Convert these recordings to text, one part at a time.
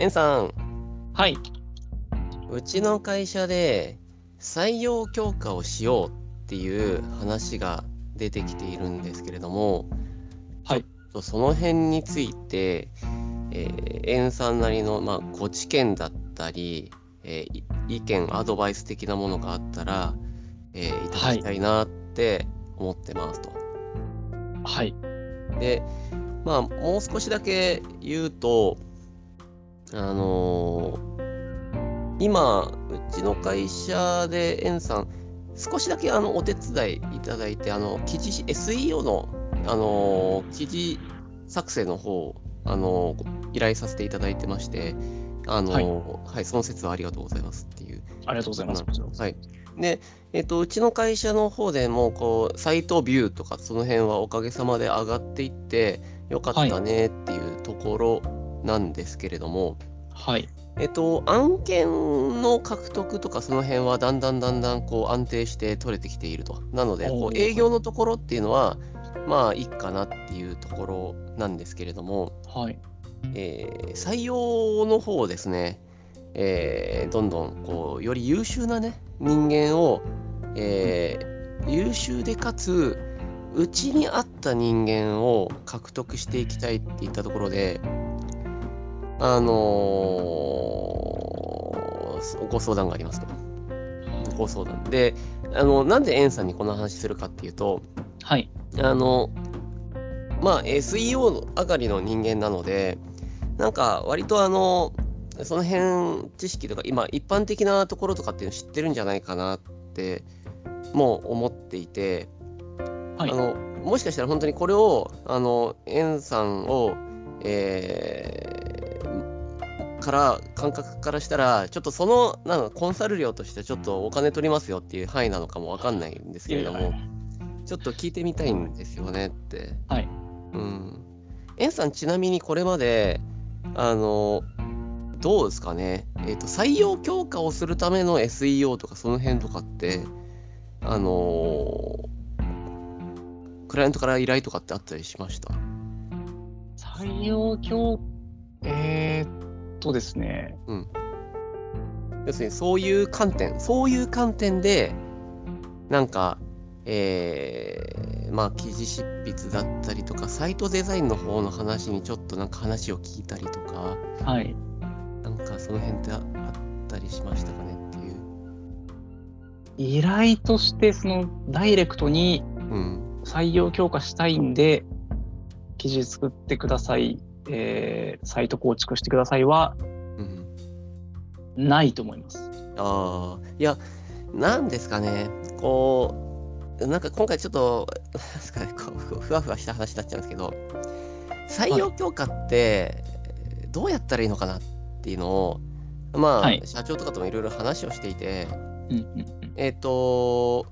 エンさん、はい。うちの会社で採用強化をしようっていう話が出てきているんですけれども、はいその辺について、えー、エンさんなりの、まあ、ご知見だったり、えーい意見、アドバイス的なものがあったら、えーいただきたいなって思ってますと。はい。で、まあ、もう少しだけ言うと、あのー今、うちの会社で、エンさん、少しだけあのお手伝いいただいて、あの記事 SEO の、あのー記事作成の方、あのー依頼させていただいてまして、あのーはい、その説はありがとうございますっていうありがとうございます。はい。で、えっと、うちの会社の方でも、こう、サイトビューとか、その辺はおかげさまで上がっていって、よかったねっていうところなんですけれども、はい。えっと、案件の獲得とか、その辺はだんだんだんだん、こう、安定して取れてきていると。なので、こう、営業のところっていうのは、まあ、いいかなっていうところなんですけれども、はい。えー採用の方をですね、えーどんどんこうより優秀なね人間を、えー優秀でかつうちに合った人間を獲得していきたいっていったところであのーご相談がありますと。ご相談であのなんでエンさんにこの話するかっていうとはい。あの、まあ、SEO 上がりの人間なので、なんか割とあの、その辺知識とか、今、一般的なところとかっていうの知ってるんじゃないかなって、もう思っていて、はいあの、もしかしたら本当にこれを、あの、エンさんを、えーから、感覚からしたら、ちょっとその、なんだコンサル料としてちょっとお金取りますよっていう範囲なのかもわかんないんですけれども、ちょっと聞いてみたいんですよねって。はい。うん。エンさん、ちなみにこれまで、あの、どうですかね、えっ、と、採用強化をするための SEO とか、その辺とかって、あのクライアントから依頼とかってあったりしました？採用教、えーっとですね。要するに、そういう観点、そういう観点で、なんか、えーまあ、記事執筆だったりとか、サイトデザインの方の話にちょっとなんか話を聞いたりとか、はい。なんかその辺ってああったりしましたかねっていう。依頼として、その、ダイレクトにうん。採用強化したいんで、記事作ってください、えー、サイト構築してくださいは、うん、ないと思います。ああ、いや、なんですかね、こう、なんか今回ちょっと、ですかね、こうふふわふわした話になっちゃうんですけど、採用強化って、どうやったらいいのかなっていうのを、まあ、はい。社長とかともいろいろ話をしていて、うんうん。えっ、と、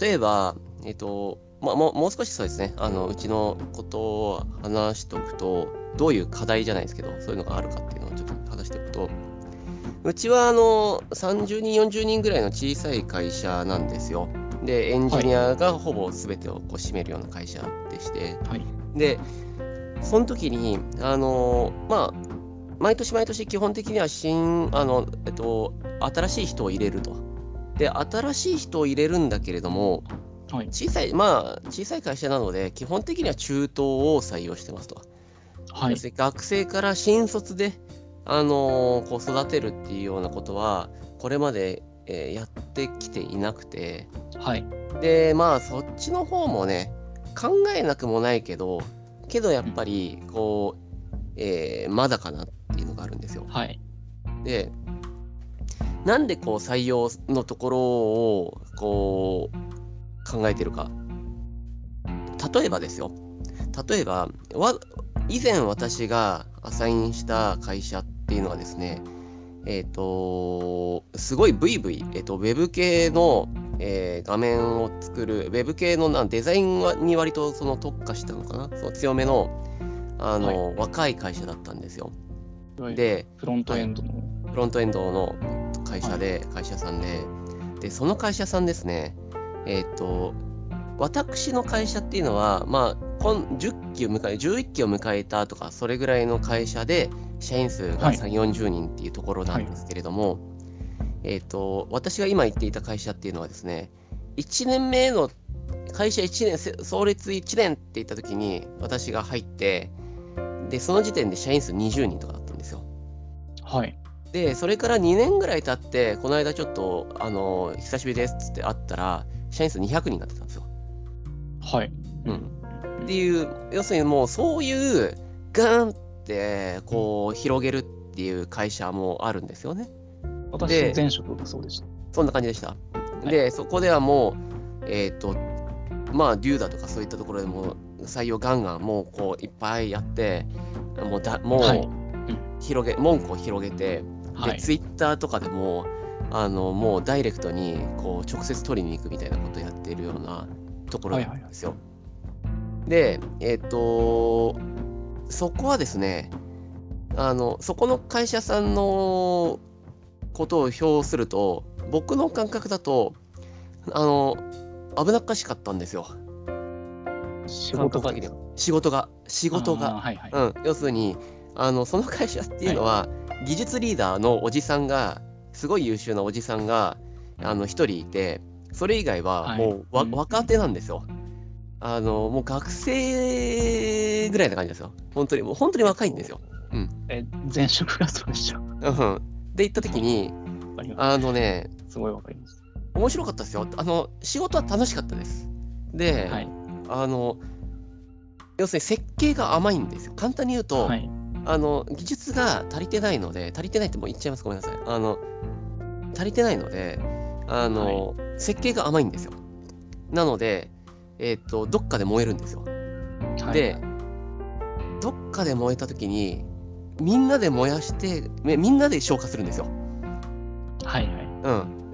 例えば、えっ、と、まあ、もうもう少しそうですね、あのうちのことを話しておくと、どういう課題じゃないですけど、そういうのがあるかっていうのをちょっと話しておくと、うちはあの30人、40人ぐらいの小さい会社なんですよ。で、エンジニアがほぼ全てをこう占めるような会社でして、はい。で、その時に、あのまあ、毎年毎年基本的には新、あの、えっと、新しい人を入れると。で、新しい人を入れるんだけれども、はい。小さい、まあ、小さい会社なので、基本的には中東を採用してますと。はい学生から新卒で、あのこう育てるっていうようなことは、これまで、えーやってきていなくて、はい。で、まあ、そっちの方もね、考えなくもないけど、けどやっぱり、こう、えーまだかなっていうのがあるんですよ。はい。で、なんでこう採用のところを、こう、考えてるか。例えばですよ。例えば、わ以前私がアサインした会社っていうのはですね、えっ、と、すごいブイブイ、えっ、と、ウェブ系の、えー画面を作る、ウェブ系のなデザインはに割とその特化したのかな、その強めの、あの、若い会社だったんですよ。で、フロントエンドの。フロントエンドの会社で、会社さんで、で、その会社さんですね、えっ、と、私の会社っていうのは、まあ、今10期を迎え、11期を迎えたとか、それぐらいの会社で、社員数がはい3、40人っていうところなんですけれども、えっ、と、私が今言っていた会社っていうのはですね、1年目の会社1年、せ創立1年って言った時に私が入って、で、その時点で社員数20人とかだったんですよ。はい。で、それから2年ぐらい経って、この間ちょっと、あの、久しぶりですっつって会ったら、社員数200人になってたんですよ。はい。うんっていう、要するにもうそういう、ガーンって、こう、広げるっていう会社もあるんですよね。私、で前職がそうでした。そんな感じでした。いで、そこではもう、えっ、と、まあ、デューダとかそういったところでも採用ガンガンもうこういっぱいやって、もうだもう、はい広げ、門戸を広げて、で、はい。ツイッターとかでも、あの、もうダイレクトに、こう、直接取りに行くみたいなことをやっているようなところなんですよ。で、えっ、と、そこはですね、あの、そこの会社さんのことを評すると、僕の感覚だと、あの、危なっかしかったんですよ。仕事が仕事が。仕事が。はいはい。うん、要するにあのその会社っていうのは、技術リーダーのおじさんがすごい優秀なおじさんがあの一人いてそれ以外ははいもうわ、うん若手なんですよ。あのもう学生ぐらいな感じですよ。本当にもう本当に若いんですよ。え、前職がそうでした。わうん、で行った時に。あのねすごいわかります。面白かったですよ。あの仕事は楽しかったです。で、はい。あの要するに設計が甘いんですよ。簡単に言うと、はい。あの技術が足りてないので、足りてないってもう言っちゃいます、ごめんなさい。あの足りてないので、あの、設計が甘いんですよ。なので、えっ、と、どっかで燃えるんですよ。はいで、どっかで燃えたときに、みんなで燃やして、みみんなで消火するんですよ。はいはい。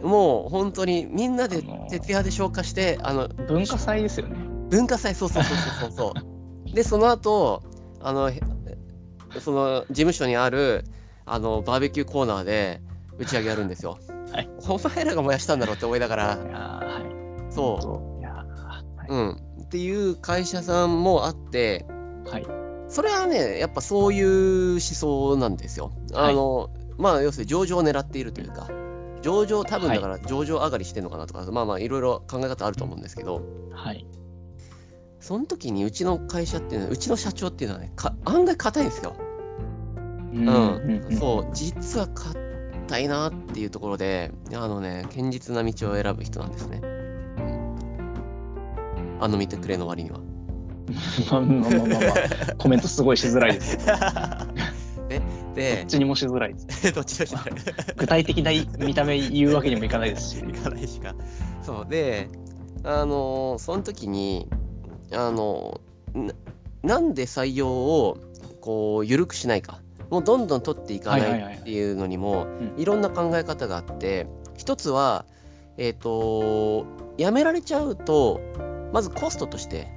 うん。もう本当にみんなであのー徹夜で消火して、あの、文化祭ですよね。文化祭、そうそうそうそうそう。で、その後、あの、へその事務所にあるあのバーベキューコーナーで打ち上げやるんですよ。はいお前らが燃やしたんだろうって思いながら、はい。そそう。いやーはい。う、うん。っていう会社さんもあって、はい。それはね、やっぱそういう思想なんですよ。あの、まあ、要するに上場を狙っているというか、上場、多分だから上場上がりしてるのかなとか、まあまあ、いろいろ考え方あると思うんですけど、はい。その時にうちの会社っていうのは、うちの社長っていうのはね、か案外硬いんですよ。うんうん、そう、実は硬いなっていうところで、あのね、堅実な道を選ぶ人なんですね。うん、あの見てくれの割には。まあまあまあまあまあ、コメントすごいしづらいです。で、どでっ、ちにもしづらいです。どっちどっちだ具体的な見た目言うわけにもいかないですし。いかないしか。そう、で、あのーその時に、あのーななんで採用をこう緩くしないか、もうどんどん取っていかないっていうのにも、うん。いろんな考え方があって、一つは、えっ、と、やめられちゃうと、まずコストとして、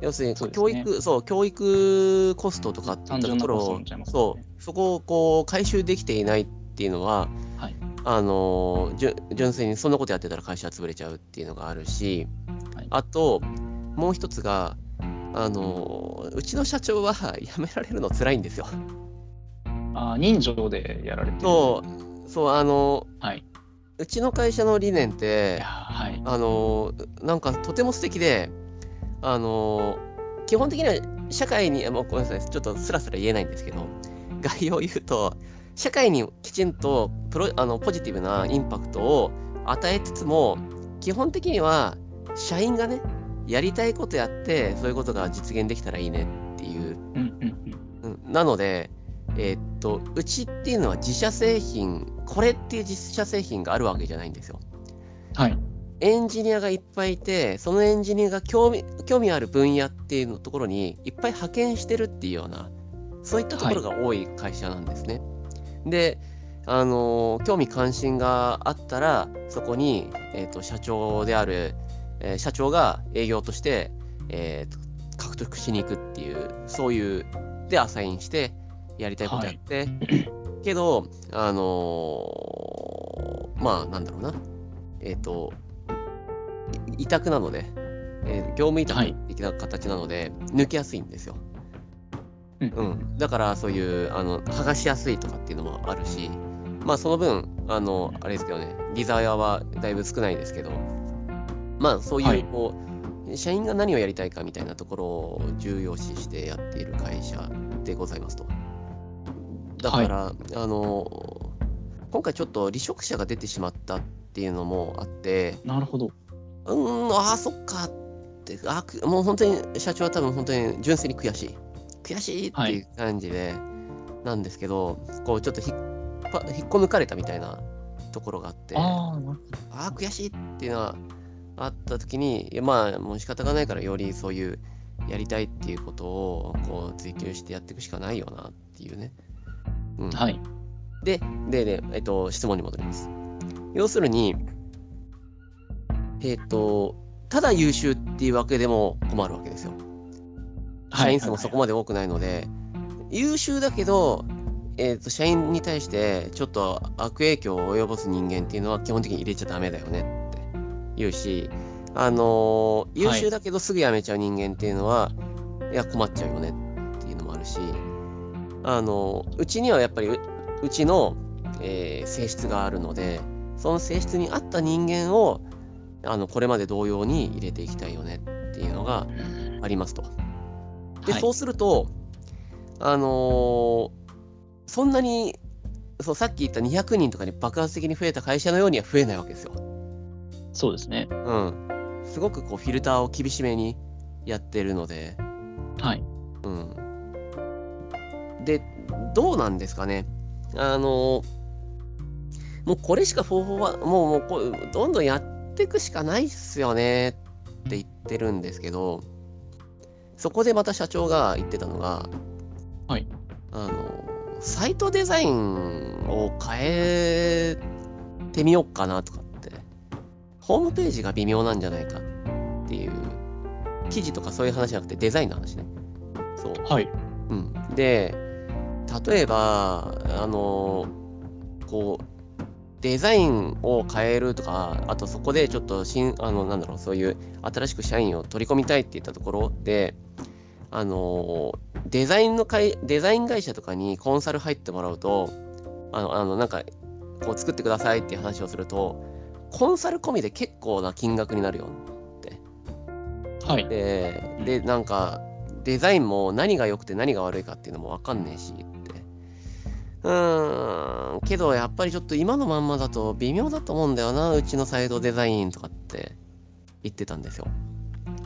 要するにそうです教ね育、そう、教育コストとかっていったところをね。そう、そこをこう回収できていないっていうのは、はい。あの純粋にそんなことやってたら会社は潰れちゃうっていうのがあるし、はい。あと、もう一つが、あのーうちの社長は辞められるの辛いんですよ。あー人情でやられてる。そう、そう、あのはい。うちの会社の理念っいてはい。あのなんかとても素敵で、あの基本的には社会に、あもうごめんなさい、ちょっとスラスラ言えないんですけど、概要を言うと、社会にきちんとプロあのポジティブなインパクトを与えつつも、基本的には社員がね、やりたいことやって、そういうことが実現できたらいいねっていうなので、えーっと、うちっていうのは自社製品、これっていう自社製品があるわけじゃないんですよ。うん。はい。エンジニアがいっぱいいて、そのエンジニアが興味興味ある分野っていうのところにいっぱい派遣してるっていうような、そういったところが多い会社なんですね。で、あのー興味関心があったら、そこに、えーっと社長である、えー社長が営業として、えーと獲得しに行くっていう、そういう、で、アサインして、やりたいことやって、けど、あのーまあ、なんだろうな、えっ、と、い委託なので、えー業務委託はい。的な形なので、抜けやすいんですよ。うん。うん、だからそういうあの剥がしやすいとかっていうのもあるしまあその分あのあれですけどねリザヤはだいぶ少ないですけどまあそうはいいうこう、社員が何をやりたいかみたいなところを重要視してやっている会社でございますと。だから、あの今回ちょっと離職者が出てしまったっていうのもあってなるほど。うーんああそっかってあくもう本当に社長は多分本当に純粋に悔しい悔しいっていう感じで、なんですけどこうちょっとひっぱ引っこ抜かれたみたいなところがあってああ悔しいっていうのはあった時にまあもう仕方がないからよりそういうやりたいっていうことをこう追求してやっていくしかないよなっていうね。うん、はい。で、で、で、えっと、質問に戻ります。要するに、えっと、ただ優秀っていうわけでも困るわけですよ。社員数もそこまで多くないので、優秀だけど、えっと、社員に対してちょっと悪影響を及ぼす人間っていうのは基本的に入れちゃダメだよねって言うし、あのー優秀だけどすぐ辞めちゃう人間っていうのは、い、や、困っちゃうよねっていうのもあるし、あのうちにはやっぱりううちの、えー性質があるのでその性質に合った人間をあのこれまで同様に入れていきたいよねっていうのがありますと。で、はいそうするとあのーそんなにそうさっき言った200人とかに爆発的に増えた会社のようには増えないわけですよ。そうですね。うん。すごくこうフィルターを厳しめにやってるので。はい。うん。で、どうなんですかね。あの、もうこれしか方法は、もうもうこうどんどんやっていくしかないっすよねって言ってるんですけど、そこでまた社長が言ってたのが、はい。あの、サイトデザインを変えてみようかなとかって、ホームページが微妙なんじゃないかっていう、記事とかそういう話じゃなくてデザインの話ね。そう。はい。うん、で例えばあのこうデザインを変えるとかあとそこでちょっと新あのなんだろうそういう新しく社員を取り込みたいって言ったところであのデザインの会デザイン会社とかにコンサル入ってもらうとあのあのなんかこう作ってくださいっていう話をするとコンサル込みで結構な金額になるよはい。で、で、なんか、デザインも何が良くて何が悪いかっていうのもわかんねえしって。うーん、けどやっぱりちょっと今のまんまだと微妙だと思うんだよな、うちのサイトデザインとかって言ってたんですよ。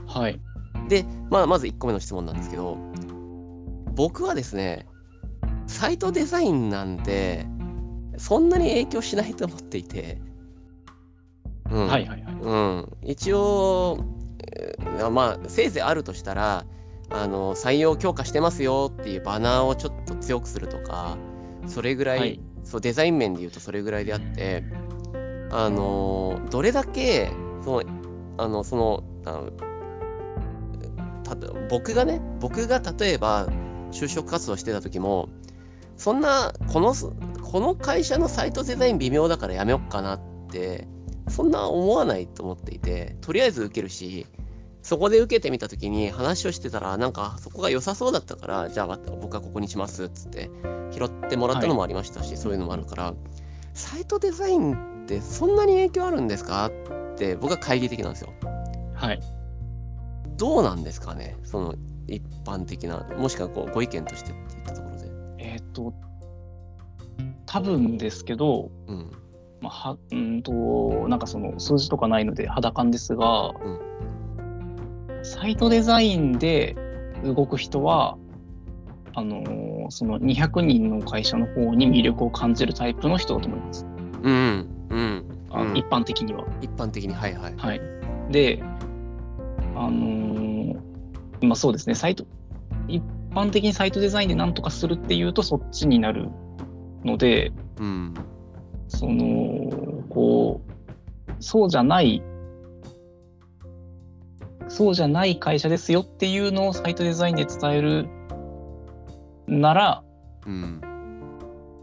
はい。で、まあ、まず1個目の質問なんですけど、僕はですね、サイトデザインなんて、そんなに影響しないと思っていて、うん、はい。はい。はい。うん、一応、えーまあ、せいぜいあるとしたら、あの採用強化してますよっていうバナーをちょっと強くするとか、それぐらい、はいそうデザイン面で言うとそれぐらいであって、あのどれだけ、その、あの、その、あのたと僕がね、僕が例えば就職活動してた時も、そんな、この、この会社のサイトデザイン微妙だからやめよっかなって、そんな思わないと思っていて、とりあえず受けるし、そこで受けてみたときに話をしてたら、なんかそこが良さそうだったから、じゃあ僕はここにしますっつって拾ってもらったのもありましたし、そういうのもあるから、サイトデザインってそんなに影響あるんですかって僕は懐疑的なんですよ。はい。どうなんですかねその一般的な、もしくはこうご意見としてって言ったところで。えっ、と、多分ですけど、うん。まあ、はうんと、なんかその数字とかないので肌感ですが、うんサイトデザインで動く人は、あのーその200人の会社の方に魅力を感じるタイプの人だと思います。うん。うん。うんあ一般的には。一般的に、はいはい。はい。で、あのーまあそうですね、サイト、一般的にサイトデザインで何とかするっていうとそっちになるので、うん。その、こう、そうじゃない、そうじゃない会社ですよっていうのをサイトデザインで伝えるなら、うん。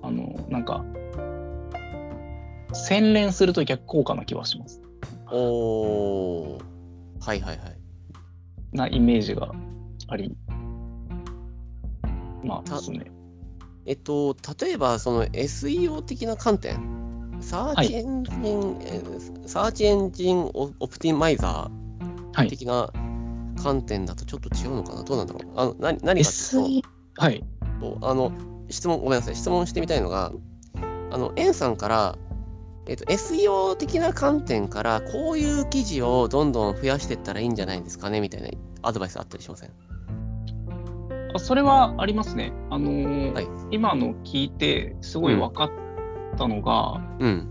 あの、なんか、洗練すると逆効果な気はします。おー。はいはいはい。なイメージがありまあ、たですね。えっと、例えばその SEO 的な観点、サーチエンジン、えーサーチエンジンオオプティマイザはい。ー的な観点だとちょっと違うのかな、どうなんだろう？あの何何かという SE、はい。と、あの質問、ごめんなさい、質問してみたいのが、あの、エンさんから、えっと、SEO 的な観点から、こういう記事をどんどん増やしていったらいいんじゃないですかね？みたいなアドバイスあったりしません？あそれはありますね。あのーはい今の聞いて、すごい分かったのが、うん。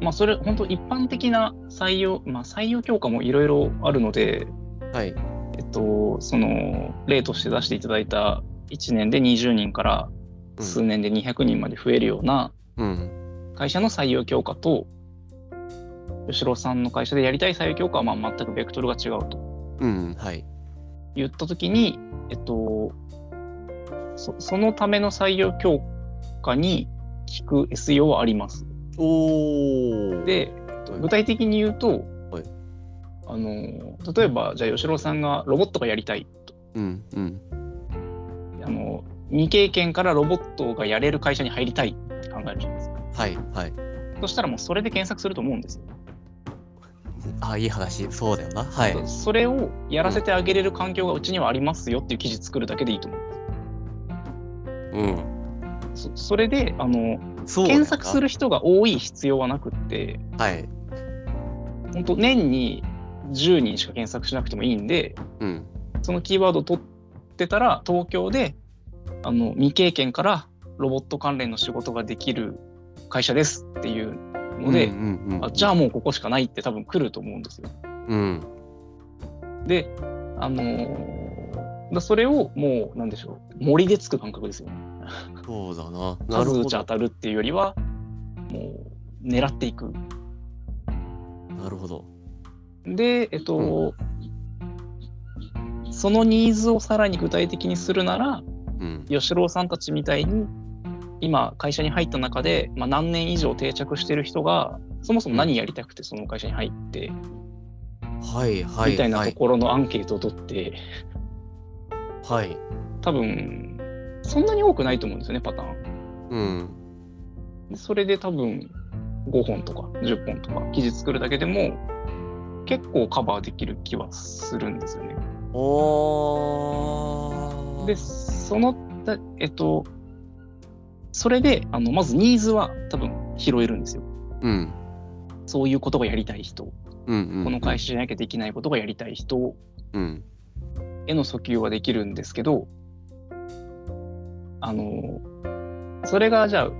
まあ、それ、本当一般的な採用、まあ、採用強化もいろいろあるので、はい。えっと、その、例として出していただいた1年で20人からうん数年で200人まで増えるようなうん。会社の採用強化と、吉郎さんの会社でやりたい採用強化はまあ全くベクトルが違うとうん。はい。言ったときに、えっと、そそのための採用強化に効く SEO はあります。おー。で、具体的に言うと、はいあの例えばじゃあ吉郎さんがロボットがやりたいとうん。うん。あの未経験からロボットがやれる会社に入りたいって考えるじゃないですかはい。はい。そしたらもうそれで検索すると思うんですよ、あ、いい話。そうだよな。はい。それをやらせてあげれる環境がうちにはありますよっていう記事作るだけでいいと思ううん。そそれであの検索する人が多い必要はなくってはい。本当年に10人しか検索しなくてもいいんでうん。そのキーワードを取ってたら東京であの未経験からロボット関連の仕事ができる会社ですっていうので、うんうんうん、あじゃあもうここしかないって多分来ると思うんですよ。うん。で、あのーだそれをもうなんでしょう森でつく感覚ですよね。そうだな。なるほど数打ち当。たるっていうよりはもう狙っていく。なるほど。で、えっと、そのニーズをさらに具体的にするなら、うん。吉郎さんたちみたいに今会社に入った中で、まあ、何年以上定着してる人がそもそも何やりたくてその会社に入って、はいはい。みたいなはい。ところのアンケートを取ってはい。多分そんなに多くないと思うんですよねパターン。うん。でそれで多分5本とか10本とか記事作るだけでも結構カバーできる気はするんですよね。おー。でそのだえっとそれであのまずニーズは多分拾えるんですよ。うん。そういうことがやりたい人、うんうん。この会社じゃなきゃできないことがやりたい人うん。への訴求はできるんですけど、あの、それがじゃあ、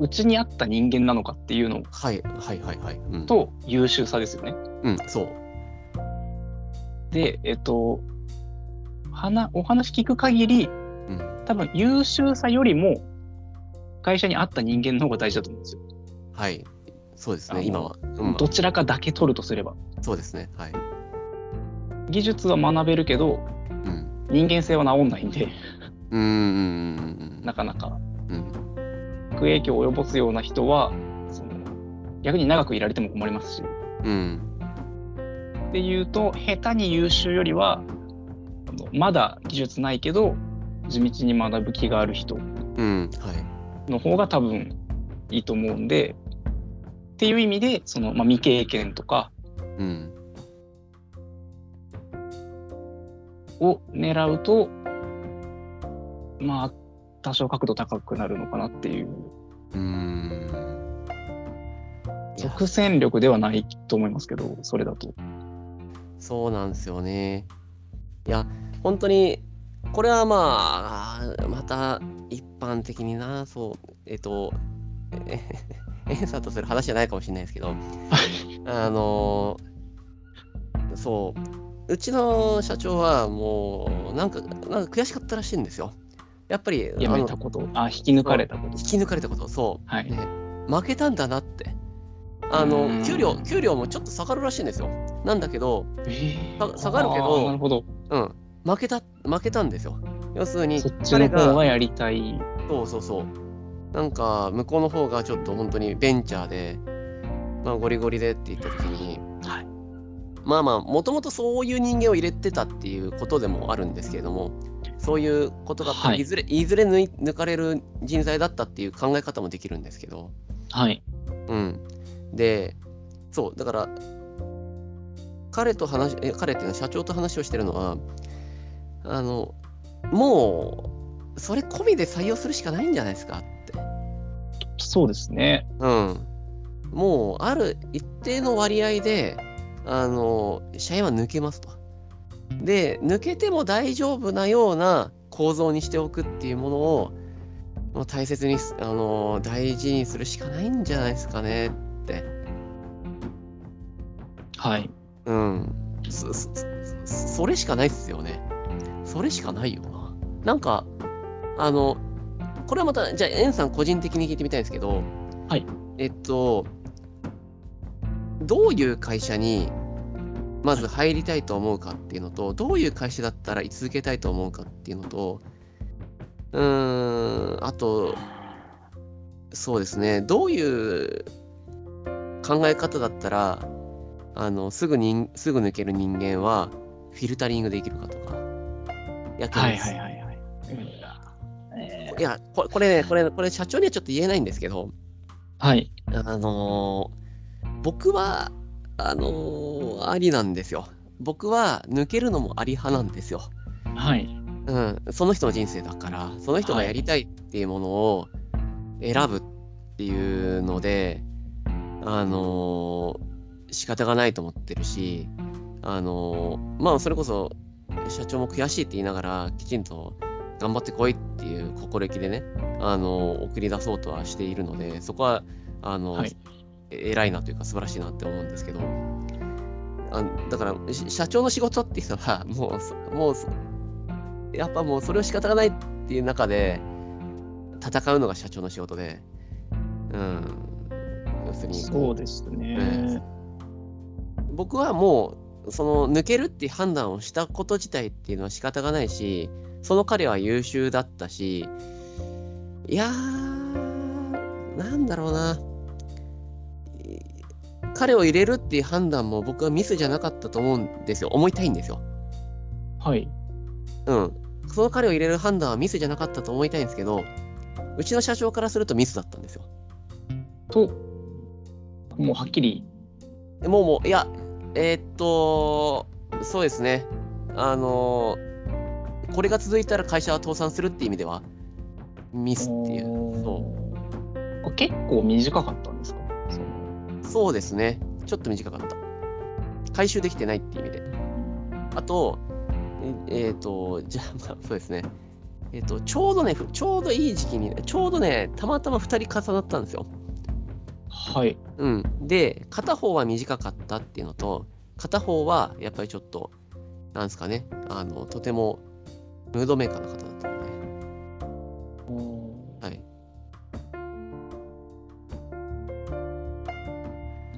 うちにあった人間なのかっていうのはいはいはいはい。うん。と優秀さですよね。うん、そう。で、えっと、話お話聞く限り、うん。多分優秀さよりも会社に合った人間の方が大事だと思うんですよ。はい。そうですね、今は。うん、どちらかだけ取るとすれば。そうですね。はい。技術は学べるけど、うん。人間性は治んないんで、うんうんうんなかなかうんうん。悪影響を及ぼすような人は、その逆に長くいられても困りますし。うん。っていうと下手に優秀よりはまだ技術ないけど地道に学ぶ気がある人うん。はい。の方が多分いいと思うんでっていう意味でその、まあ、未経験とかうん。を狙うとまあ多少角度高くなるのかなっていううーん。即戦力ではないと思いますけどそれだと。そうなんですよね。いや、本当に、これはまあ、また一般的にな、そう、えっと、えエンさんとする話じゃないかもしれないですけど、あの、そう、うちの社長はもう、なんか、なんか悔しかったらしいんですよ。やっぱり、やめたこと？あ引き抜かれたこと？引き抜かれたこと、そう。はい。ね負けたんだなって。あのうん。給料給料もちょっと下がるらしいんですよ。なんだけど、えさ下がるけどなるほど。うん、負けた負けたんですよ。要するにそっちの方がやりたいそうそうそう。なんか向こうの方がちょっと本当にベンチャーで、まあ、ゴリゴリでって言った時に、はいまあまあもともとそういう人間を入れてたっていうことでもあるんですけれどもそういうことがあっいい、ずれいずれ抜い抜かれる人材だったっていう考え方もできるんですけど、はい。うん、でそうだから彼と話え彼っていうのは社長と話をしてるのはあのもうそれ込みで採用するしかないんじゃないですかって。そうですね。うん、もうある一定の割合であの社員は抜けますと。で抜けても大丈夫なような構造にしておくっていうものを大切にすあの大事にするしかないんじゃないですかねって。はい。うん。それしかないっすよね。それしかないよな。なんかあのこれはまたじゃあエンさん個人的に聞いてみたいんですけど、はい。えっと、どういう会社にまず入りたいと思うかっていうのと、どういう会社だったら居続けたいと思うかっていうのと、うーん、あと、そうですね、どういう考え方だったら、あのすぐにすぐ抜ける人間はフィルタリングできるかとか。やってはいますはいはいはい。えいやこ、これね、これ、これ社長にはちょっと言えないんですけど、ーはい。あのー僕は、あのーありなんですよ。僕は抜けるのもあり派なんですよ。はい。うん、その人の人生だから、その人がやりたいっていうものを選ぶっていうので、あのー仕方がないと思ってるし、あのーまあ、それこそ社長も悔しいって言いながら、きちんと頑張ってこいっていう心意気でね、あのー送り出そうとはしているので、そこは、あのーはい。え偉いなというか素晴らしいなって思うんですけど、あだからし社長の仕事っていうのは、もうそ、もうそ、やっぱもうそれを仕方がないっていう中で戦うのが社長の仕事で、うん、要するにそうですね。僕はもうその抜けるっていう判断をしたこと自体っていうのは仕方がないしその彼は優秀だったしいやーなんだろうな。彼を入れるっていう判断も僕はミスじゃなかったと思うんですよ。思いたいんですよ。はい。うん。その彼を入れる判断はミスじゃなかったと思いたいんですけどうちの社長からするとミスだったんですよ。と、もうはっきり、もうもう、いや、えーっと、そうですね。あのこれが続いたら会社は倒産するっていう意味では、ミスっていう。そあ結構短かったんですか？そのうそうですね。ちょっと短かった。回収できてないっていう意味で。あと、ええーっと、じゃあ、まあ、そうですね。えーっと、ちょうどね、ふちょうどいい時期に、ちょうどね、たまたま2人重なったんですよ。はい。うん。で、片方は短かったっていうのと、片方はやっぱりちょっと、なんですかね、あの、とてもムードメーカーの方だったので、はい。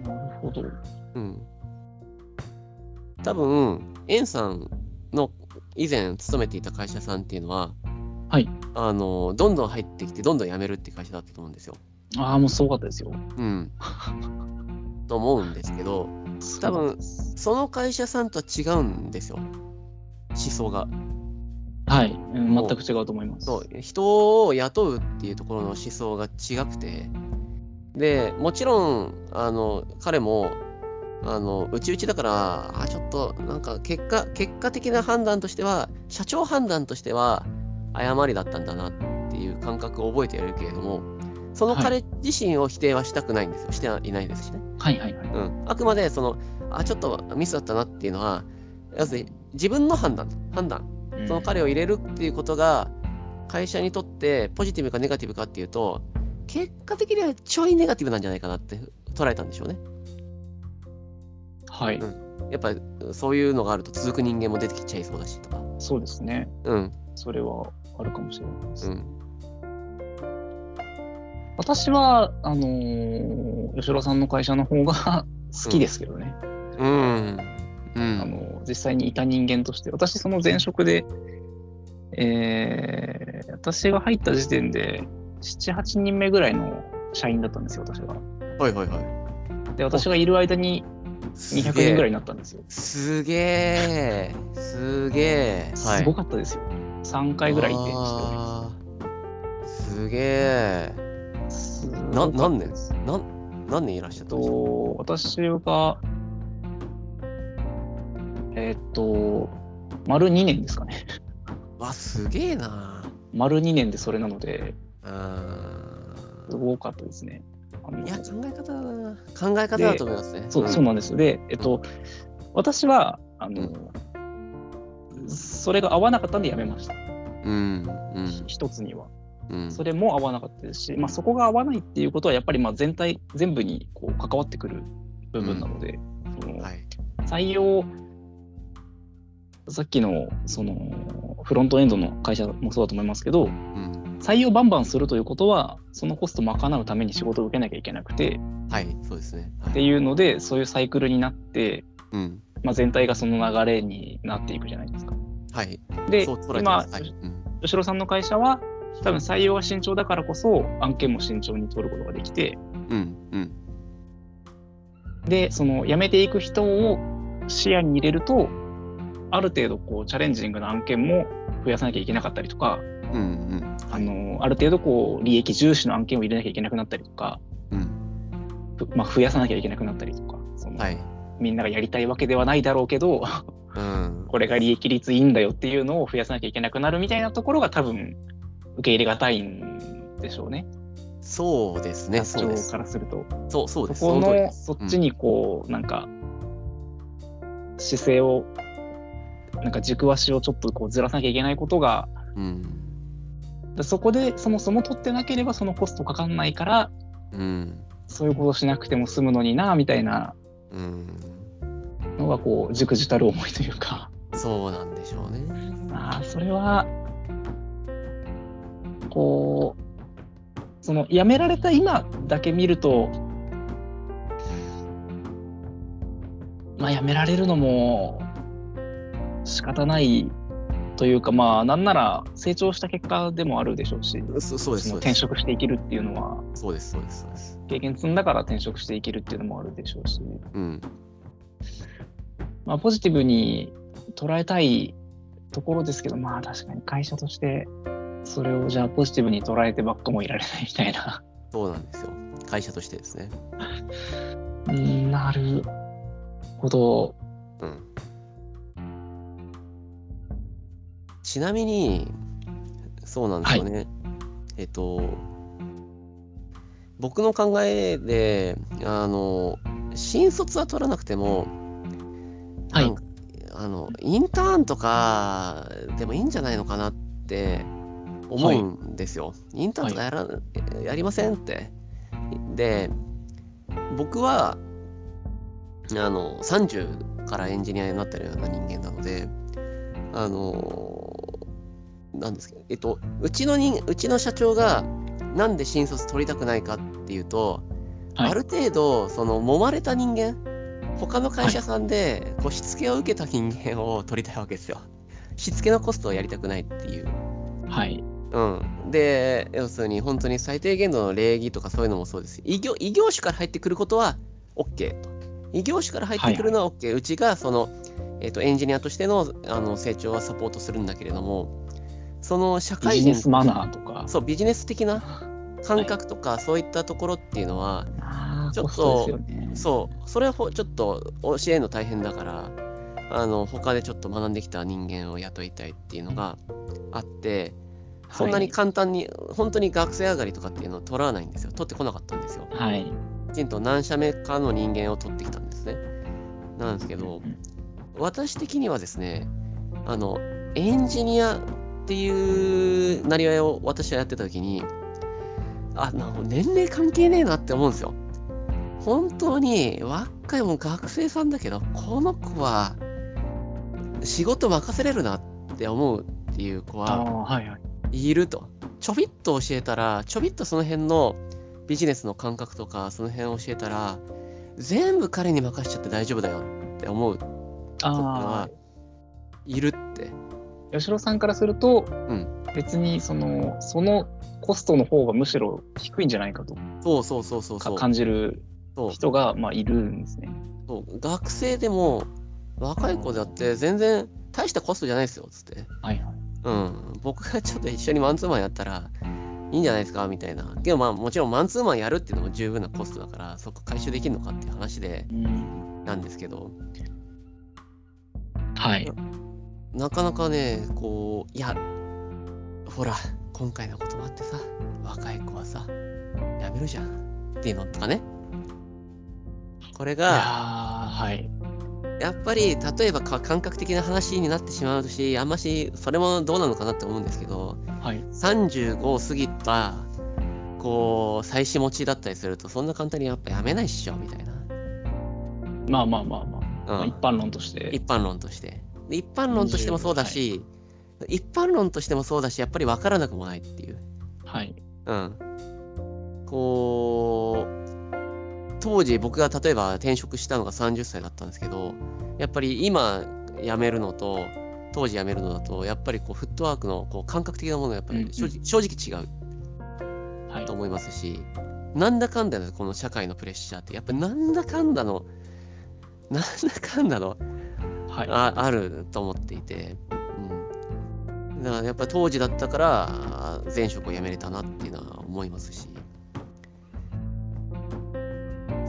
なるほど。うん。多分、エンさんの以前勤めていた会社さんっていうのは、はい。あの、どんどん入ってきて、どんどん辞めるって会社だったと思うんですよ。ああ、もうすごかったですよ。うん。と思うんですけど、多分その会社さんとは違うんですよ。思想が。はい、うん全く違うと思います。そう人を雇うっていうところの思想が違くてでもちろんあの彼もあのうちうちだからあちょっとなんか結果結果的な判断としては社長判断としては誤りだったんだなっていう感覚を覚えているけれどもその彼自身を否定はしたくないんですよ、してはいないですしね。はいはいはい。うん、あくまでそのあちょっとミスだったなっていうのは要するに自分の判断判断その彼を入れるっていうことが会社にとってポジティブかネガティブかっていうと結果的にはちょいネガティブなんじゃないかなって捉えたんでしょうね。はい、うんやっぱりそういうのがあると続く人間も出てきちゃいそうだしとか。そうですね。うんそれはあるかもしれないです。うん私は、あのー吉田さんの会社の方が 好きですけどね。うんうんあの実際にいた人間として、私、その前職で、えー私が入った時点で、7、8人目ぐらいの社員だったんですよ、私が。はいはいはい。で、私がいる間に200人ぐらいになったんですよ。すげえすげえ。はいすごかったですよ。3回ぐらい移転しておりまあーすげえ。す。な何年なん何年いらっしゃったんですか？と、私が、えーっと、丸2年ですかね。わ、すげえな。丸2年でそれなので、あすごかったですね。あのーいや、考え方だな。考え方だと思いますね。そうそうなんです。で、えっと、私は、あの、それが合わなかったんでやめました。うん。うん。一つには。うん。それも合わなかったですし、まあ、そこが合わないっていうことは、やっぱりまあ全体、全部にこう関わってくる部分なので、そのはい。採用、さっきのそのフロントエンドの会社もそうだと思いますけど、うん。採用バンバンするということは、そのコストを賄うために仕事を受けなきゃいけなくて、はい。そうですね。はいっていうので、そういうサイクルになって、うん。まあ、全体がその流れになっていくじゃないですか。はい。で、今はい。うん。吉郎さんの会社は、多分採用が慎重だからこそ、案件も慎重に取ることができて、うん。うん。で、その辞めていく人を視野に入れると、ある程度こうチャレンジングな案件も増やさなきゃいけなかったりとか、うん。うん。あのある程度こう利益重視の案件を入れなきゃいけなくなったりとか、うん。ふまあ、増やさなきゃいけなくなったりとか、そのはい。みんながやりたいわけではないだろうけど、うん。これが利益率いいんだよっていうのを増やさなきゃいけなくなるみたいなところが多分受け入れがたいんでしょうね。そうですね。社長そうですか。らすると。そう、そうです。そこそのそっちにこう、なんか姿勢をなんか軸足をちょっとこうずらさなきゃいけないことがうん。でそこでそもそも取ってなければそのコストかかんないからうん。そういうことしなくても済むのになみたいなうん。のがこうじくじたる思いというかそうなんでしょうね。ああそれはこうその辞められた今だけ見るとまあ辞められるのも仕方ないというかまあなんなら成長した結果でもあるでしょうしそそうです。そのそうです。転職していけるっていうのはそうです。そうです。そうです。経験積んだから転職していけるっていうのもあるでしょうし、うん。まあ、ポジティブに捉えたいところですけどまあ確かに会社としてそれをじゃあポジティブに捉えてばっかもいられないみたいなそうなんですよ。会社としてですね。うんなるほどうん。ちなみに、そうなんですよね。えっと、僕の考えで、あの、新卒は取らなくても、はいあの、インターンとかでもいいんじゃないのかなって思うんですよ。インターンとかやら、やりませんって。で、僕は、あの、30からエンジニアになってるような人間なので、あの、なんですけど、えっと、うちの人、うちの社長が、なんで新卒取りたくないかっていうと、はいある程度、その、揉まれた人間、他の会社さんで、こう、しつけを受けた人間を取りたいわけですよ。しつけのコストをやりたくないっていう。はいうん。で、要するに本当に最低限度の礼儀とかそういうのもそうです。異業異業種から入ってくることは OK と。異業種から入ってくるのは OK。うちがその、えっとエンジニアとしてのあの成長はサポートするんだけれども、その社ビ会人ジネスマナーとかそう、ビジネス的な感覚とか、そういったところっていうのは、ちょっとねそう、それはほちょっと教えるの大変だから、あの、他でちょっと学んできた人間を雇いたいっていうのがあって、そんなに簡単に、本当に学生上がりとかっていうのを取らないんですよ。取ってこなかったんですよ。はいきちんと何社目かの人間を取ってきたんですね。なんですけど、私的にはですね、あの、エンジニアっていうなりわいを私はやってた時に、あ、な年齢関係ねえなって思うんですよ。本当に若いもん学生さんだけど、この子は仕事任せれるなって思うっていう子あはーはいはいいると。ちょびっと教えたら、ちょびっとその辺のビジネスの感覚とか、その辺を教えたら、全部彼に任せちゃって大丈夫だよって思う子っていうのあはいるって。あ吉郎さんからすると、ん別にそのそのコストの方がむしろ低いんじゃないかとそうそうそうそうかそう。感じるそう人がまあいるんですね。そう学生でも若い子だって全然大したコストじゃないですよつって。はいはい。うん、僕がちょっと一緒にマンツーマンやったらいいんじゃないですか？みたいな。けどまあもちろんマンツーマンやるっていうのも十分なコストだから、そこ回収できるのかっていう話でうん。なんですけど、はい。なかなかね、こう、いや、ほら、今回のこともあってさ、若い子はさ、やめるじゃんっていうのとかね。これいやーが、はい。やっぱり、例えばか感覚的な話になってしまうし、あんまし、それもどうなのかなって思うんですけど、はい。35を過ぎた、こう、妻子持ちだったりすると、そんな簡単にやっぱやめないっしょ、みたいな。まあまあまあまあ。まあうん一般論として。一般論として。で一般論としてもそうだし、一般論としてもそうだし、やっぱり分からなくもないっていう。はい。うん。こう、当時僕が例えば転職したのが30歳だったんですけど、やっぱり今辞めるのと、当時辞めるのだと、やっぱりこうフットワークのこう感覚的なものがやっぱり正直,、正直違うはいと。思いますし、なんだかんだのこの社会のプレッシャーって、やっぱりなんだかんだの、なんだかんだのはい。ああると思っていて、うん、だからやっぱり当時だったから前職を辞めれたなっていうのは思いますし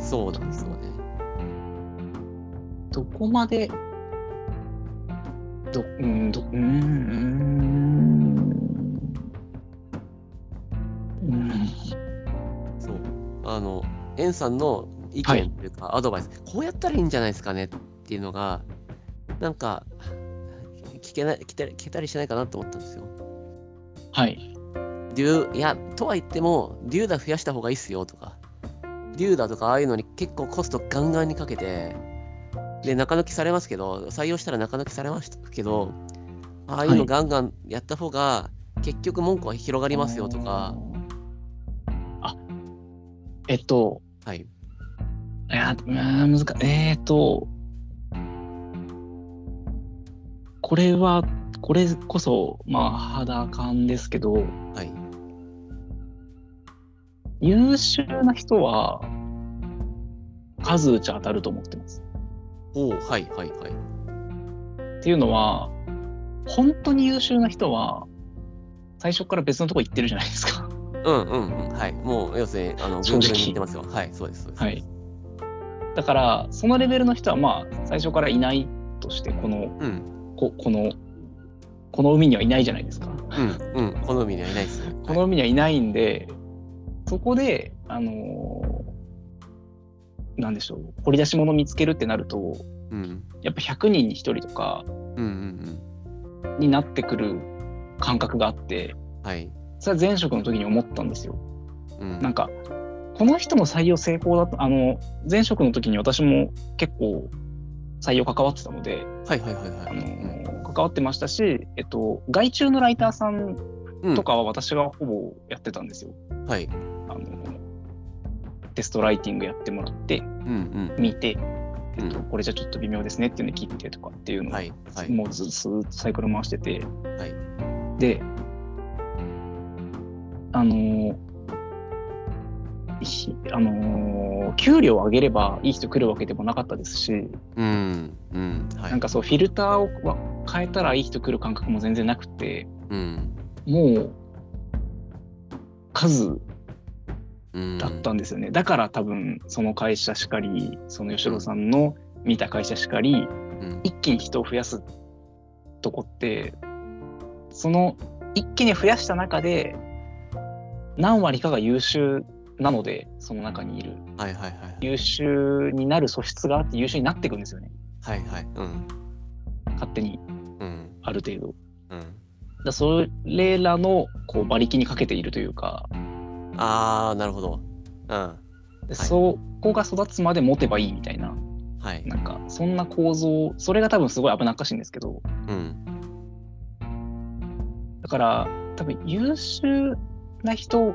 そうなんですよね。どこまで、ど、うん、ど、うーん、うーん。うんそう。あのエンさんの意はい見というかアドバイス、こうやったらいいんじゃないですかねっていうのがなんか聞けない聞け聞けたりしないかなと思ったんですよ。はい。デューいやとは言ってもデューダ増やした方がいいっすよとかデューダとかああいうのに結構コストガンガンにかけてで中抜きされますけど採用したら中抜きされましたけどああいうのはい。ガンガンやった方が結局文句は広がりますよとか、あ、えっと、はい。いや、難しい。えっと、これは、これこそ、まあ、肌感ですけど、はい優秀な人は、数打ち当たると思ってます。おおはいはいはい。っていうのは、本当に優秀な人は、最初から別のとこ行ってるじゃないですか。うんうんうん。はい。もう要するにあの正直。に言ってますよ。はいそうですそうです。はい。だから、そのレベルの人は、まあ、最初からいないとして、この、うん。ここの、この海にはいないじゃないですか。うんうん。好みにはいないですよこの海にはいないんで、そこで、あのーなんでしょう、掘り出し物見つけるってなると、うん。やっぱ100人に1人とかうんうんになってくる感覚があって、うんはい。それは前職の時に思ったんですよ。うん。なんか、この人の採用成功だと、あの、前職の時に私も結構採用関わってたので、関わってましたし、えっと、外注のライターさんうんとかは私がほぼやってたんですよ。はい。あのテストライティングやってもらって、うん見て、えっと、うんこれじゃちょっと微妙ですねっていうので切ってとかっていうのを、はいはい。もうずっとサイクル回してて、はい。で、あのあのー給料を上げればいい人来るわけでもなかったですし、うんうん。はい。なんかそうフィルターをわ変えたらいい人来る感覚も全然なくてうん。もう数うんだったんですよね、だから多分その会社しかりその吉野さんの見た会社しかりうん。一気に人を増やすとこってその一気に増やした中で何割かが優秀なのでその中にいる。はいはいはい優秀になる素質があって優秀になっていくんですよね。はいはい。うん。勝手に。うん。ある程度。うん。だそれらのこう馬力にかけているというかああなるほど。うん。でそこが育つまで持てばいいみたいなはい。なんかそんな構造それが多分すごい危なっかしいんですけどうん。だから多分優秀な人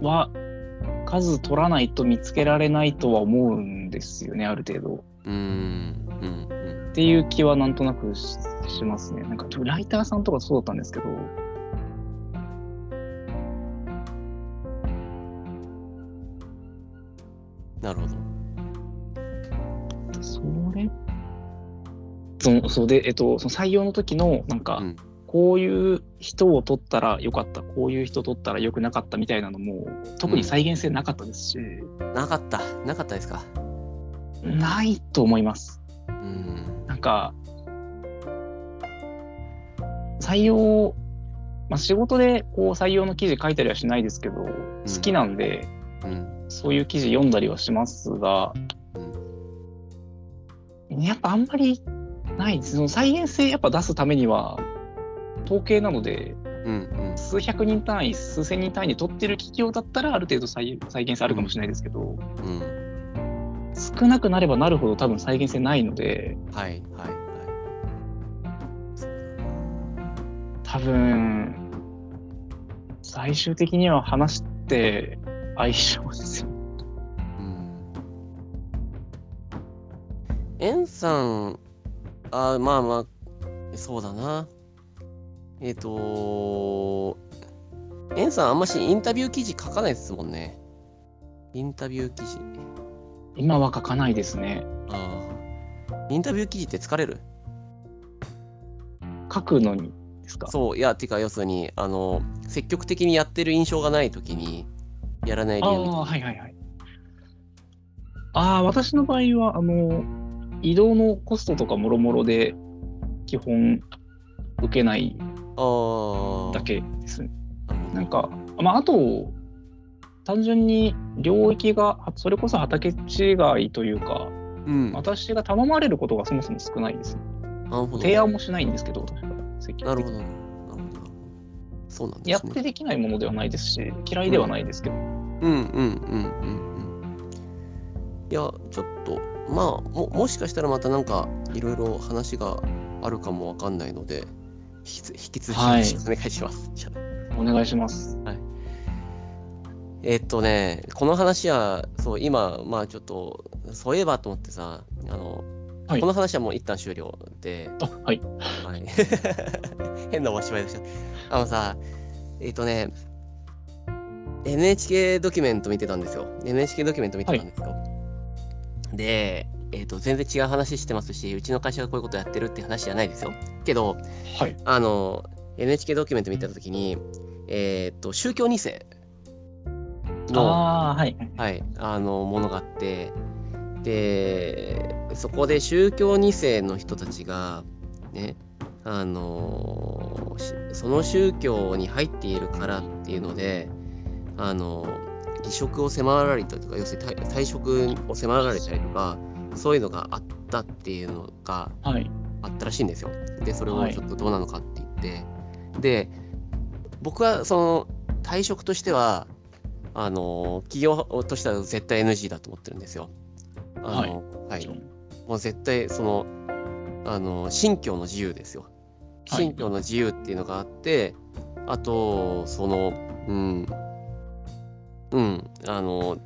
は数取らないと見つけられないとは思うんですよねある程度。うんっていう気はなんとなくししますね。なんかライターさんとかそうだったんですけどなるほどそれ？そのそうで、えっと、その採用の時のなんか、うんここういう人を取ったらよかった、こういう人取ったらよくなかったみたいなのも、特に再現性なかったですし、なかった。なかったですか？ないと思います。うん。なんか、採用、まあ、仕事でこう採用の記事書いたりはしないですけど、好きなんで、うん。そういう記事読んだりはしますが、やっぱあんまりないです。その再現性やっぱ出すためには、統計なので、うん。うん。数百人単位、数千人単位で取ってる企業だったら、ある程度再再現性あるかもしれないですけど、うん。少なくなればなるほど多分再現性ないので、はい。はい。はい。多分、最終的には話して相性ですよ。うん。エンさん、あまあまあ、そうだな。えっ、と、エンさんあんましインタビュー記事書かないですもんね。インタビュー記事。今は書かないですね。ああ。インタビュー記事って疲れる？書くのにですか？そう、いや、てか、要するに、あの、積極的にやってる印象がないときに、やらない理由ああ、はいはいはい。ああ、私の場合は、あの、移動のコストとかもろもろで、基本、受けない。だけですね。なんか、まあ、あと、単純に領域が、それこそ畑違いというか、うん。な私が頼まれることがそもそも少ないです。提案もしないんですけど、なるほど。そうなんですね。やってできないものではないですし、嫌いではないですけど。うんうんうんうんうん。いや、ちょっと、まあ、ももしかしたらまたなんか、いろいろ話があるかもわかんないので、引きつ引き続きお願いします。じゃあお願いします。えっとね、この話は、そう、今、まあちょっと、そういえばと思ってさ、あの、はいこの話はもう一旦終了で、あ、はい。はい、変なおしまいでした。あのさ、えっ、とね、NHK ドキュメント見てたんですよ。NHK ドキュメント見てたんですよ。で、えっ、と、全然違う話してますし、うちの会社がこういうことやってるって話じゃないですよ。けど、はい。あの、NHK ドキュメント見てたときに、えっ、と、宗教2世の、ああ、はい。はい、あのものがあってでそこで宗教2世の人たちがねあのしその宗教に入っているからっていうのであの離職を迫られたりとか要するに退退職を迫られたりとかそういうのがあったっていうのがはい。あったらしいんですよ。でそれをはいちょっとどうなのかって言って、で僕はその退職としてはあの企業としては絶対 NG だと思ってるんですよ。あのはい。もう絶対そのあの信教の自由ですよ。はい。信教の自由っていうのがあって、あとそのうん。うん。あの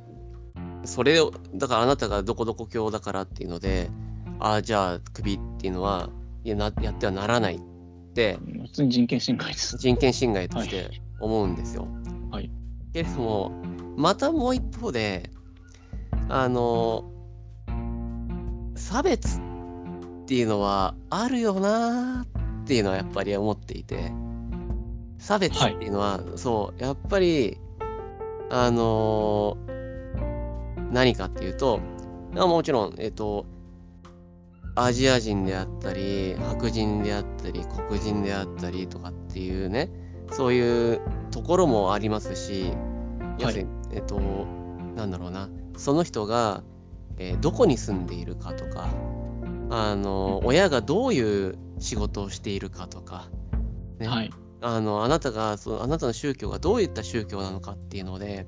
それをだからあなたがどこどこ教だからっていうのでああじゃあクビっていうのはいやなやってはならないって普通に人権侵害です。人権侵害としはて思うんですよ。はい。けれどもまたもう一方であの差別っていうのはあるよなっていうのはやっぱり思っていて。差別っていうのは、そうやっぱりあの何かっていうとあもちろんえっとアジア人であったり白人であったり黒人であったりとかっていうねそういうところもありますし、要するにえっとなんだろうなその人が、えーどこに住んでいるかとかあの親がどういう仕事をしているかとか、ねはい。あのあなたがそのあなたの宗教がどういった宗教なのかっていうので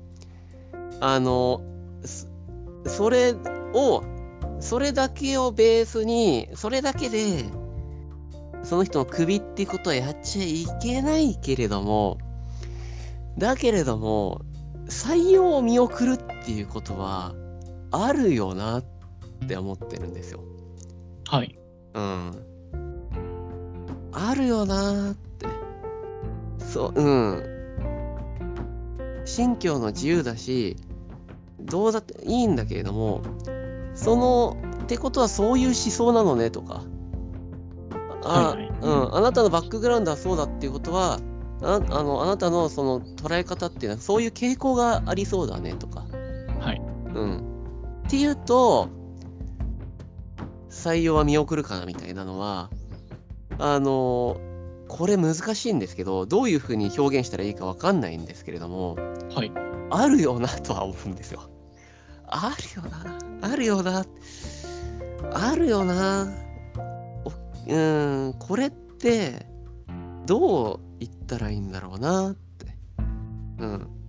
あのそそれをそれだけをベースにそれだけでその人の首っていうことはやっちゃいけないけれどもだけれども採用を見送るっていうことはあるよなって思ってるんですよ。はい。うん。あるよなーって。そう、うん。信教の自由だし、どうだっていいんだけれども、その、ってことはそういう思想なのねとか、あ、はいはいうん、あなたのバックグラウンドはそうだっていうことはああのあなたのその捉え方っていうのはそういう傾向がありそうだねとか、はい。うん、っていうと採用は見送るかなみたいなのはあのこれ難しいんですけどどういうふうに表現したらいいかわかんないんですけれどもはい。あるよなとは思うんですよ。あるよなあるよなあるよなおうんこれってどう言ったらいいんだろうなって。うん。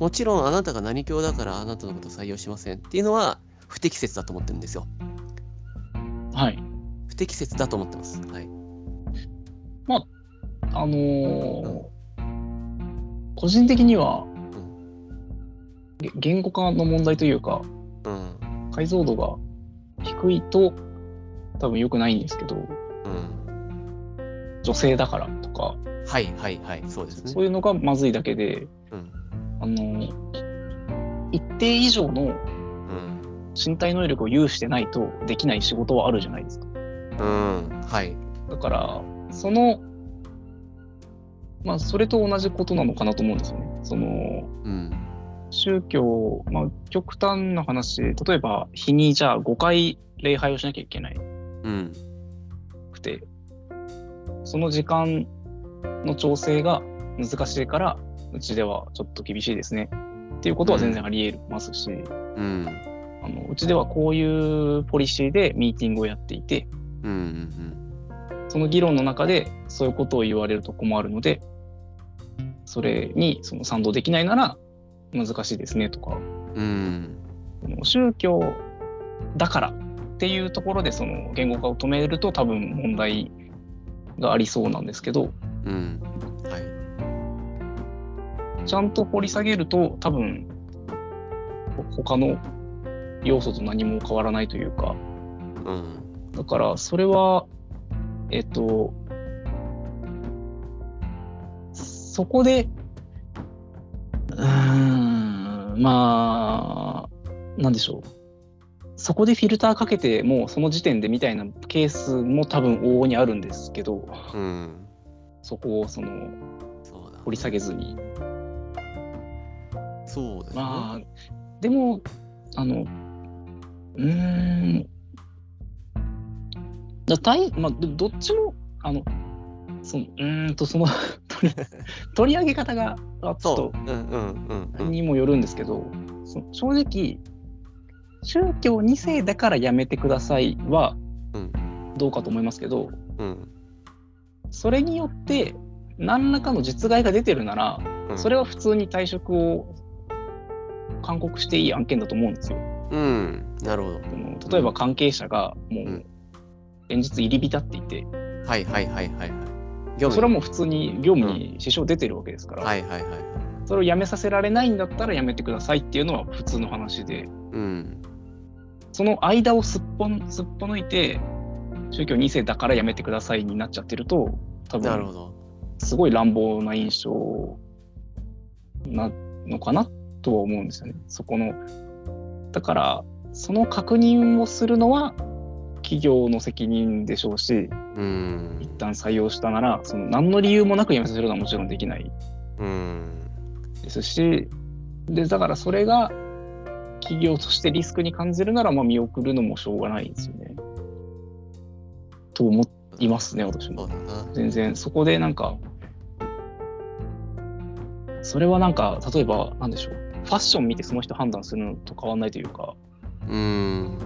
もちろんあなたが何教だからあなたのこと採用しませんっていうのは不適切だと思ってるんですよ。はい。不適切だと思ってます。はい。あのー個人的には、げ言語化の問題というか、うん。解像度が低いと多分良くないんですけど、うん。女性だからとか、はいはいはい。そうですねそう。いうのがまずいだけで、うん。あの一定以上のうん。身体能力を有してないとできない仕事はあるじゃないですか。うん。はい。だから、その、まあ、それと同じことなのかなと思うんですよね。その、うん。宗教、まあ、極端な話、例えば、日にじゃあ5回礼拝をしなきゃいけないうん。くて、その時間の調整が難しいから、うちではちょっと厳しいですね。っていうことは全然あり得ますし、うん。あのうちではこういうポリシーでミーティングをやっていて、うん。うん。その議論の中でそういうことを言われると困るので、それにその賛同できないなら難しいですねとか、うん。宗教だからっていうところでその言語化を止めると多分問題がありそうなんですけど、うん。はい。ちゃんと掘り下げると多分ほ他の要素と何も変わらないというか、うん。だからそれは、えっと、そこで、うーん、まあ、なんでしょう。そこでフィルターかけて、もうその時点でみたいなケースも多分往々にあるんですけど、うん。そこをその。掘り下げずに。そうですね。まあ、でも、あの、うーん、だ大まあ、どどっちも、あの、そのうーんと、その 取り、上げ方が、あちょっと。にもよるんですけど、その正直、宗教2世だからやめてくださいはうんどうかと思いますけど、うん。それによって何らかの実害が出てるなら、うんそれは普通に退職を勧告していい案件だと思うんですよ。うん。なるほど。例えば関係者がもううん連日入り浸っていて、はいはいはいはいはい。業務それはもう普通に業務に支障出てるわけですから、はいはいはい。それをやめさせられないんだったらやめてくださいっていうのは普通の話で、うん。その間をすっぽんすっぽ抜いて、宗教2世だからやめてくださいになっちゃってると、多分なるほど。すごい乱暴な印象なのかなとは思うんですよね。そこの。だから、その確認をするのは企業の責任でしょうし、うん一。旦採用したなら、その何の理由もなくやめさせるのはもちろんできないうん。ですし、で、だからそれが企業としてリスクに感じるなら、まあ見送るのもしょうがないですよね。と思いますね、私も。全然、そこでなんか、それはなんか、例えば、なんでしょう。ファッション見てその人判断するのと変わんないというか、うん。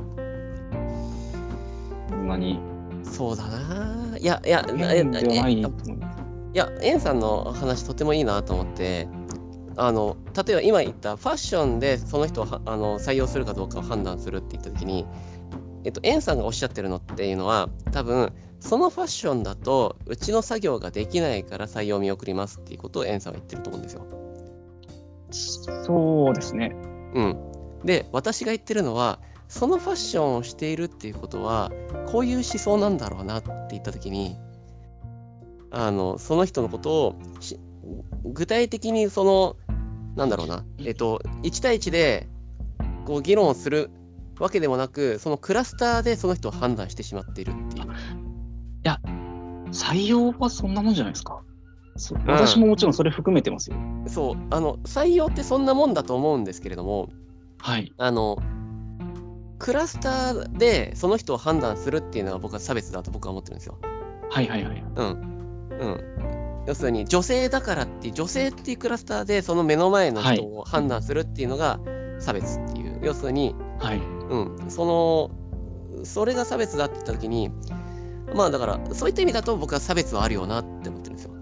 そんなにそうだな。いやいや、変ではないえと思います。いや、エンさんの話とてもいいなと思って、あの例えば今言ったファッションでその人をはあの採用するかどうかを判断するって言った時に、えっと、エンさんがおっしゃってるのっていうのは多分そのファッションだとうちの作業ができないから採用見送りますっていうことをエンさんは言ってると思うんですよ。そうですね。うん、で私が言ってるのはそのファッションをしているっていうことはこういう思想なんだろうなって言った時にあのその人のことをし具体的にそのなんだろうなえっと1対1でこう議論をするわけでもなくそのクラスターでその人を判断してしまっているっていう。採用はそんなもんじゃないですか。そ私ももちろんそれ含めてますよ。そうあの採用ってそんなもんだと思うんですけれどもはい。あのクラスターでその人を判断するっていうのは僕は差別だと僕は思ってるんですよ。はいはいはい。うん。うん。要するに女性だからっていう女性っていうクラスターでその目の前の人を判断するっていうのが差別っていう、要するに、はい。うん、そのそれが差別だって言った時にまあだからそういった意味だと僕は差別はあるよなって思ってるんですよ。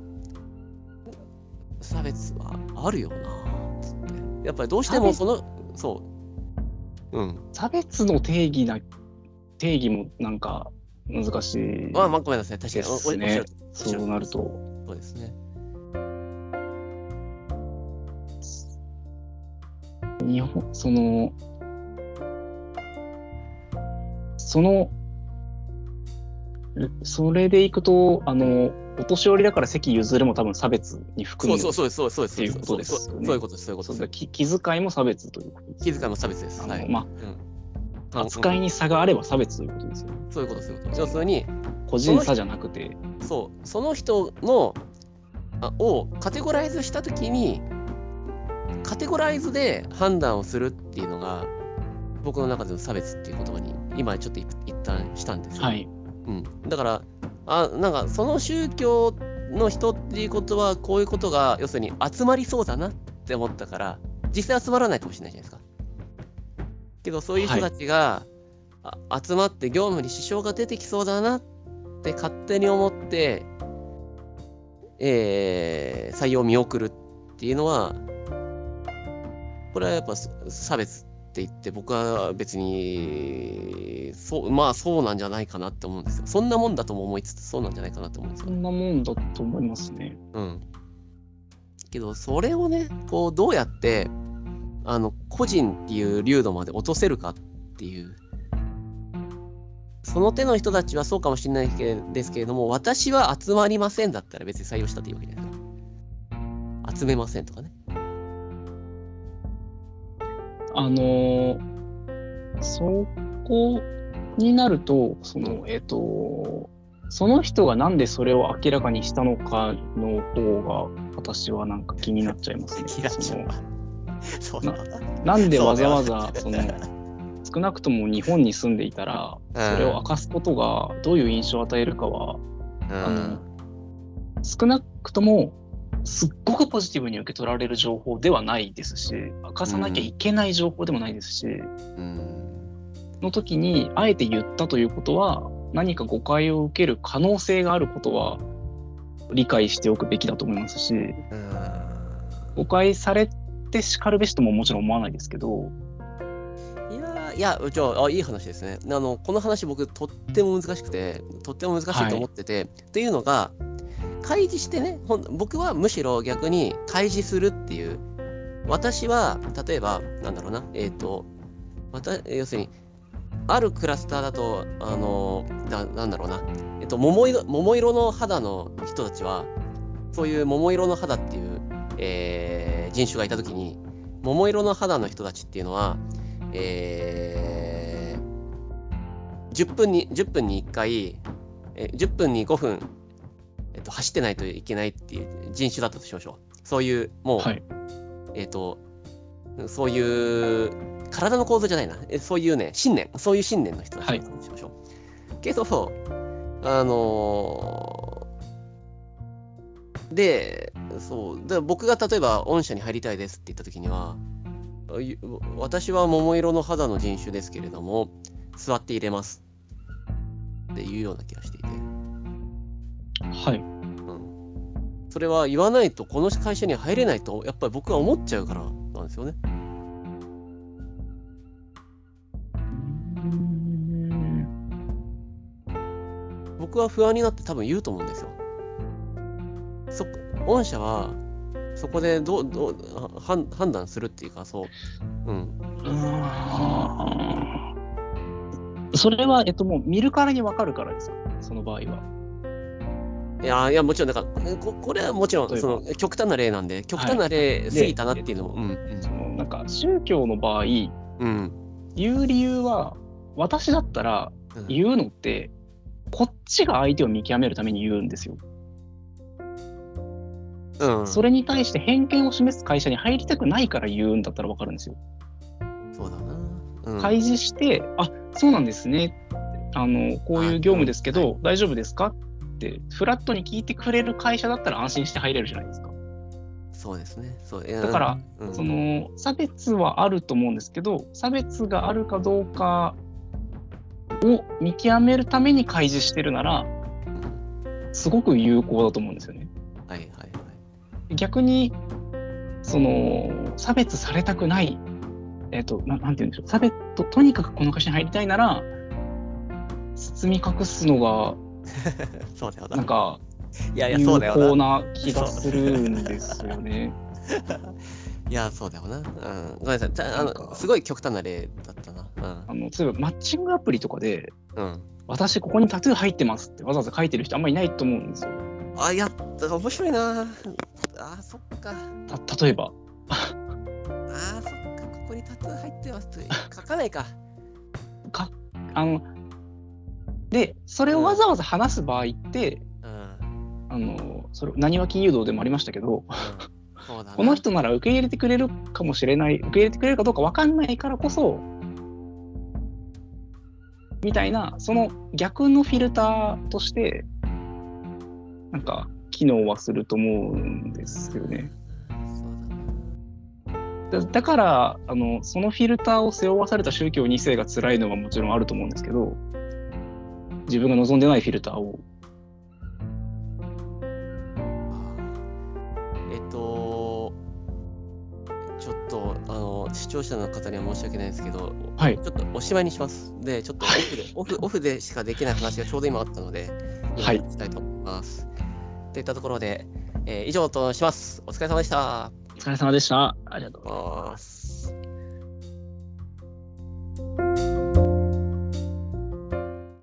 差別はあるよなつって。やっぱりどうしてもそのそう。うん。差別の定義な、定義もなんか難しい。まあまあごめんなさい。確かに。おおですねおっしゃるそうなると。そうですね。日本、その、その、それでいくと、あの、お年寄りだから席譲るも多分差別に含むそうそうそうそうそういうことですそういうことです。そういうことです。そうだ気気遣いも差別ということです。気遣いも差別です。はい。まうんあ、扱いに差があれば差別ということですよね。そういうこと、そういうこと。要するに、個人差じゃなくて、そう、その人のあをカテゴライズしたときに、カテゴライズで判断をするっていうのが、僕の中での差別っていう言葉に、今ちょっと一一旦したんですよ。はい。うん、だからあなんかその宗教の人っていうことはこういうことが要するに集まりそうだなって思ったから実際集まらないかもしれないじゃないですか。けどそういう人たちが、あ集まって業務に支障が出てきそうだなって勝手に思って、えー採用を見送るっていうのはこれはやっぱそ差別って言って僕は別にそうまあそうなんじゃないかなって思うんですよ。そんなもんだとも思いつつそうなんじゃないかなと思うんですよ、そんなもんだと思いますね。うん、けどそれをねこうどうやってあの個人っていう流度まで落とせるかっていうその手の人たちはそうかもしれないけですけれども私は集まりませんだったら別に採用したっていいわけじゃないですか。集めませんとかねあのーそこになると、その、えっ、と、その人がなんでそれを明らかにしたのかの方が、私はなんか気になっちゃいますね。そのなんでわざわざ、その、少なくとも日本に住んでいたら、それを明かすことがどういう印象を与えるかは、あの少なくともすっごくポジティブに受け取られる情報ではないですし明かさなきゃいけない情報でもないですし、うんの時にあえて言ったということは何か誤解を受ける可能性があることは理解しておくべきだと思いますしうん誤解されてしかるべしとももちろん思わないですけどいやーいや、じゃああ、いい話ですね。あのこの話、僕、とっても難しくて、とっても難しいと思ってて、っていうのが、開示してね、僕はむしろ逆に開示するっていう、私は、例えば、なんだろうな、えっ、と、また、要するに、あるクラスターだと、あのななんだろうな、えっと桃色、桃色の肌の人たちは、そういう桃色の肌っていう、えー人種がいたときに、桃色の肌の人たちっていうのは、えー10分に ,10 分に1回、えー10分に5分、えっと走ってないといけないっていう人種だったとしましょう。そういう、もう、はい。えっ、と、そういう、体の構造じゃないな、えそういうね、信念、そういう信念の人だったとしましょう。けど、あのーで、そう、で僕が例えば、御社に入りたいですって言った時には、い私は桃色の肌の人種ですけれども、座って入れます。っていうような気がしていて、はい。うん、それは言わないとこの会社には入れないとやっぱり僕は思っちゃうからなんですよね。僕は不安になって多分言うと思うんですよ。そ御社はそこでどうどう判判断するっていうかそう、うん。それは、えっと、もう見るからに分かるからですよ、その場合は。いやいやもちろんだからここれはもちろんその極端な例なんで極端な例過ぎたなっていうのも、うんそのなんか宗教の場合、うんうん言う理由は、私だったらうん言うのって、こっちが相手を見極めるために言うんですよ。うん。それに対して偏見を示す会社に入りたくないから言うんだったら分かるんですよ。そうだな。うん。開示して、あそうなんですねあの、こういう業務ですけど、大丈夫ですか？フラットに聞いてくれる会社だったら安心して入れるじゃないですか。そうですね。そうだから、うんその差別はあると思うんですけど、差別があるかどうかを見極めるために開示してるなら、すごく有効だと思うんですよね。はいはいはい。逆に、その差別されたくない、えっ、とな、なんて言うんでしょう、差別と、とにかくこの会社に入りたいなら、包み隠すのが、そうだよな。なんか、いやいや、有そうだよ効な。な気がするんですよね。いや、そうだよな。うん。ごめんなさい。じゃあ、の、すごい極端な例だったな。あの例えば、マッチングアプリとかで、うん。うん。私ここにタトゥー入ってますってわざわざ書いてる人あんまりいないと思うんですよ。あ、いや、面白いな。あ、そっか。た例えば、あー、そっか。ここにタトゥー入ってますって書かないか。かあの、で、それをわざわざ話す場合って、うん。あの、それ、何は金融道でもありましたけど、うん。そうだな。この人なら受け入れてくれるかもしれない、受け入れてくれるかどうか分かんないからこそ、みたいな、その逆のフィルターとして、なんか、機能はすると思うんですよね。だだからあの、そのフィルターを背負わされた宗教2世が辛いのはもちろんあると思うんですけど、自分が望んでないフィルターを。えっと、ちょっと、あの、視聴者の方には申し訳ないですけど、はい。ちょっとおしまいにします。で、ちょっとオフで、オフオフでしかできない話がちょうど今あったので、はい今したいと思います。といったところで、えー以上とします。お疲れ様でした。お疲れ様でした。ありがとうございます。